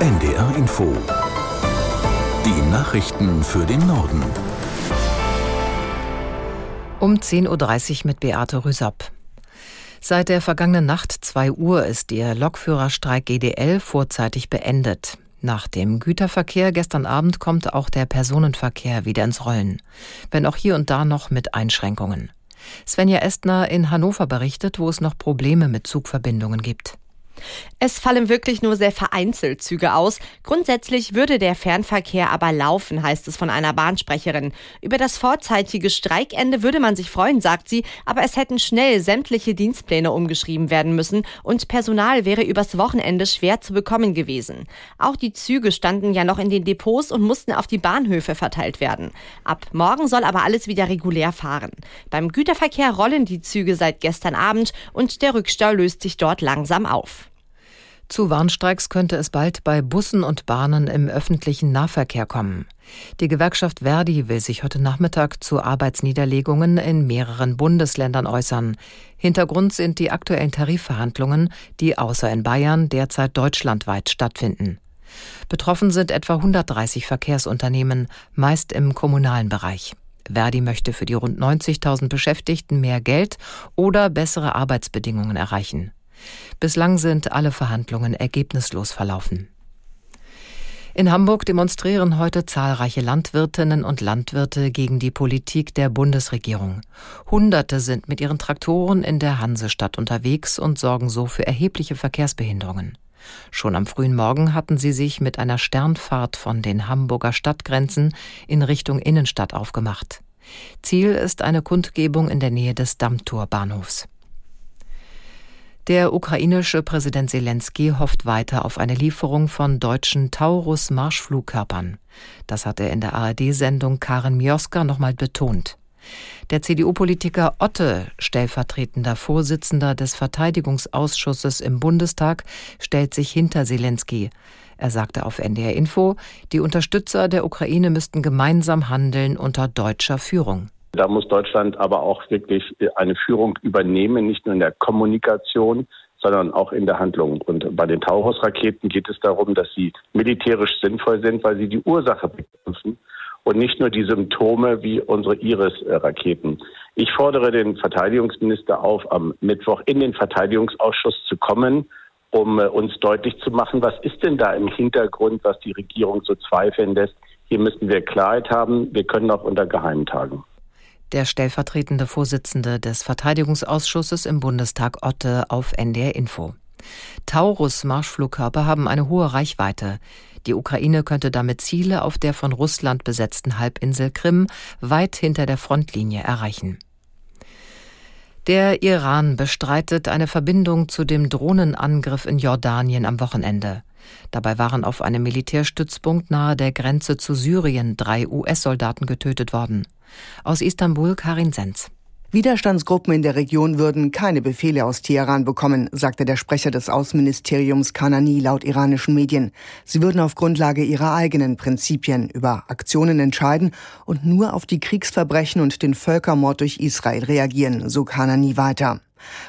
NDR Info. Die Nachrichten für den Norden. Um 10.30 Uhr mit Beate Rüsapp. Seit der vergangenen Nacht 2 Uhr ist der Lokführerstreik GDL vorzeitig beendet. Nach dem Güterverkehr gestern Abend kommt auch der Personenverkehr wieder ins Rollen, wenn auch hier und da noch mit Einschränkungen. Svenja Estner in Hannover berichtet, wo es noch Probleme mit Zugverbindungen gibt. Es fallen wirklich nur sehr vereinzelt Züge aus. Grundsätzlich würde der Fernverkehr aber laufen, heißt es von einer Bahnsprecherin. Über das vorzeitige Streikende würde man sich freuen, sagt sie, aber es hätten schnell sämtliche Dienstpläne umgeschrieben werden müssen und Personal wäre übers Wochenende schwer zu bekommen gewesen. Auch die Züge standen ja noch in den Depots und mussten auf die Bahnhöfe verteilt werden. Ab morgen soll aber alles wieder regulär fahren. Beim Güterverkehr rollen die Züge seit gestern Abend und der Rückstau löst sich dort langsam auf. Zu Warnstreiks könnte es bald bei Bussen und Bahnen im öffentlichen Nahverkehr kommen. Die Gewerkschaft Verdi will sich heute Nachmittag zu Arbeitsniederlegungen in mehreren Bundesländern äußern. Hintergrund sind die aktuellen Tarifverhandlungen, die außer in Bayern derzeit deutschlandweit stattfinden. Betroffen sind etwa 130 Verkehrsunternehmen, meist im kommunalen Bereich. Verdi möchte für die rund 90.000 Beschäftigten mehr Geld oder bessere Arbeitsbedingungen erreichen. Bislang sind alle Verhandlungen ergebnislos verlaufen. In Hamburg demonstrieren heute zahlreiche Landwirtinnen und Landwirte gegen die Politik der Bundesregierung. Hunderte sind mit ihren Traktoren in der Hansestadt unterwegs und sorgen so für erhebliche Verkehrsbehinderungen. Schon am frühen Morgen hatten sie sich mit einer Sternfahrt von den Hamburger Stadtgrenzen in Richtung Innenstadt aufgemacht. Ziel ist eine Kundgebung in der Nähe des Dammtorbahnhofs. Der ukrainische Präsident Zelensky hofft weiter auf eine Lieferung von deutschen Taurus-Marschflugkörpern. Das hat er in der ARD-Sendung Karen Mioska nochmal betont. Der CDU-Politiker Otte, stellvertretender Vorsitzender des Verteidigungsausschusses im Bundestag, stellt sich hinter Zelensky. Er sagte auf NDR Info, die Unterstützer der Ukraine müssten gemeinsam handeln unter deutscher Führung. Da muss Deutschland aber auch wirklich eine Führung übernehmen, nicht nur in der Kommunikation, sondern auch in der Handlung. Und bei den Taurus-Raketen geht es darum, dass sie militärisch sinnvoll sind, weil sie die Ursache bekämpfen und nicht nur die Symptome wie unsere Iris-Raketen. Ich fordere den Verteidigungsminister auf, am Mittwoch in den Verteidigungsausschuss zu kommen, um äh, uns deutlich zu machen, was ist denn da im Hintergrund, was die Regierung so zweifeln lässt. Hier müssen wir Klarheit haben. Wir können auch unter Geheimen tagen der stellvertretende Vorsitzende des Verteidigungsausschusses im Bundestag Otte auf NDR Info. Taurus-Marschflugkörper haben eine hohe Reichweite. Die Ukraine könnte damit Ziele auf der von Russland besetzten Halbinsel Krim weit hinter der Frontlinie erreichen. Der Iran bestreitet eine Verbindung zu dem Drohnenangriff in Jordanien am Wochenende. Dabei waren auf einem Militärstützpunkt nahe der Grenze zu Syrien drei US-Soldaten getötet worden. Aus Istanbul Karin Senz. Widerstandsgruppen in der Region würden keine Befehle aus Teheran bekommen, sagte der Sprecher des Außenministeriums Kanani laut iranischen Medien. Sie würden auf Grundlage ihrer eigenen Prinzipien über Aktionen entscheiden und nur auf die Kriegsverbrechen und den Völkermord durch Israel reagieren, so Kanani weiter.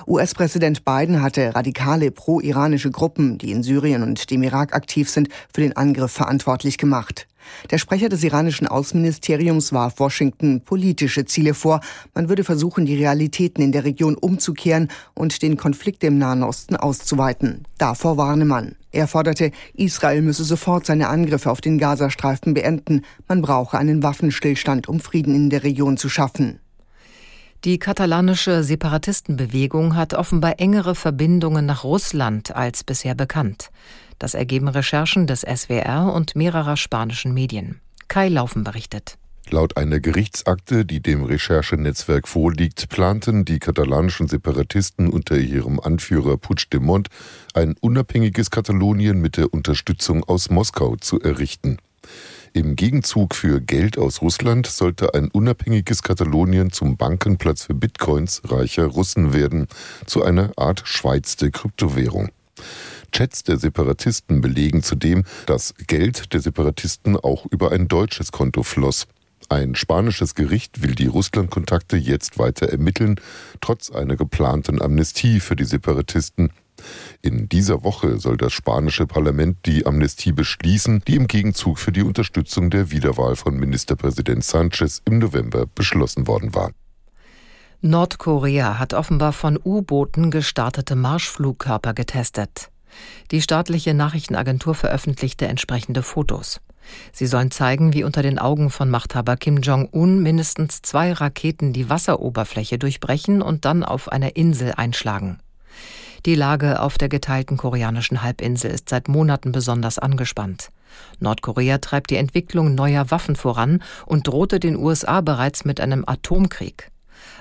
US-Präsident Biden hatte radikale pro-iranische Gruppen, die in Syrien und dem Irak aktiv sind, für den Angriff verantwortlich gemacht. Der Sprecher des iranischen Außenministeriums warf Washington politische Ziele vor. Man würde versuchen, die Realitäten in der Region umzukehren und den Konflikt im Nahen Osten auszuweiten. Davor warne man. Er forderte, Israel müsse sofort seine Angriffe auf den Gazastreifen beenden. Man brauche einen Waffenstillstand, um Frieden in der Region zu schaffen. Die katalanische Separatistenbewegung hat offenbar engere Verbindungen nach Russland als bisher bekannt. Das ergeben Recherchen des SWR und mehrerer spanischen Medien. Kai Laufen berichtet. Laut einer Gerichtsakte, die dem Recherchenetzwerk vorliegt, planten die katalanischen Separatisten unter ihrem Anführer Puigdemont ein unabhängiges Katalonien mit der Unterstützung aus Moskau zu errichten. Im Gegenzug für Geld aus Russland sollte ein unabhängiges Katalonien zum Bankenplatz für Bitcoins reicher Russen werden, zu einer Art Schweiz der Kryptowährung. Chats der Separatisten belegen zudem, dass Geld der Separatisten auch über ein deutsches Konto floss. Ein spanisches Gericht will die Russlandkontakte jetzt weiter ermitteln, trotz einer geplanten Amnestie für die Separatisten. In dieser Woche soll das spanische Parlament die Amnestie beschließen, die im Gegenzug für die Unterstützung der Wiederwahl von Ministerpräsident Sanchez im November beschlossen worden war. Nordkorea hat offenbar von U-Booten gestartete Marschflugkörper getestet. Die staatliche Nachrichtenagentur veröffentlichte entsprechende Fotos. Sie sollen zeigen, wie unter den Augen von Machthaber Kim Jong-un mindestens zwei Raketen die Wasseroberfläche durchbrechen und dann auf einer Insel einschlagen. Die Lage auf der geteilten koreanischen Halbinsel ist seit Monaten besonders angespannt. Nordkorea treibt die Entwicklung neuer Waffen voran und drohte den USA bereits mit einem Atomkrieg.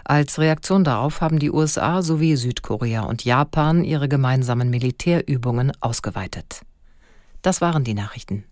Als Reaktion darauf haben die USA sowie Südkorea und Japan ihre gemeinsamen Militärübungen ausgeweitet. Das waren die Nachrichten.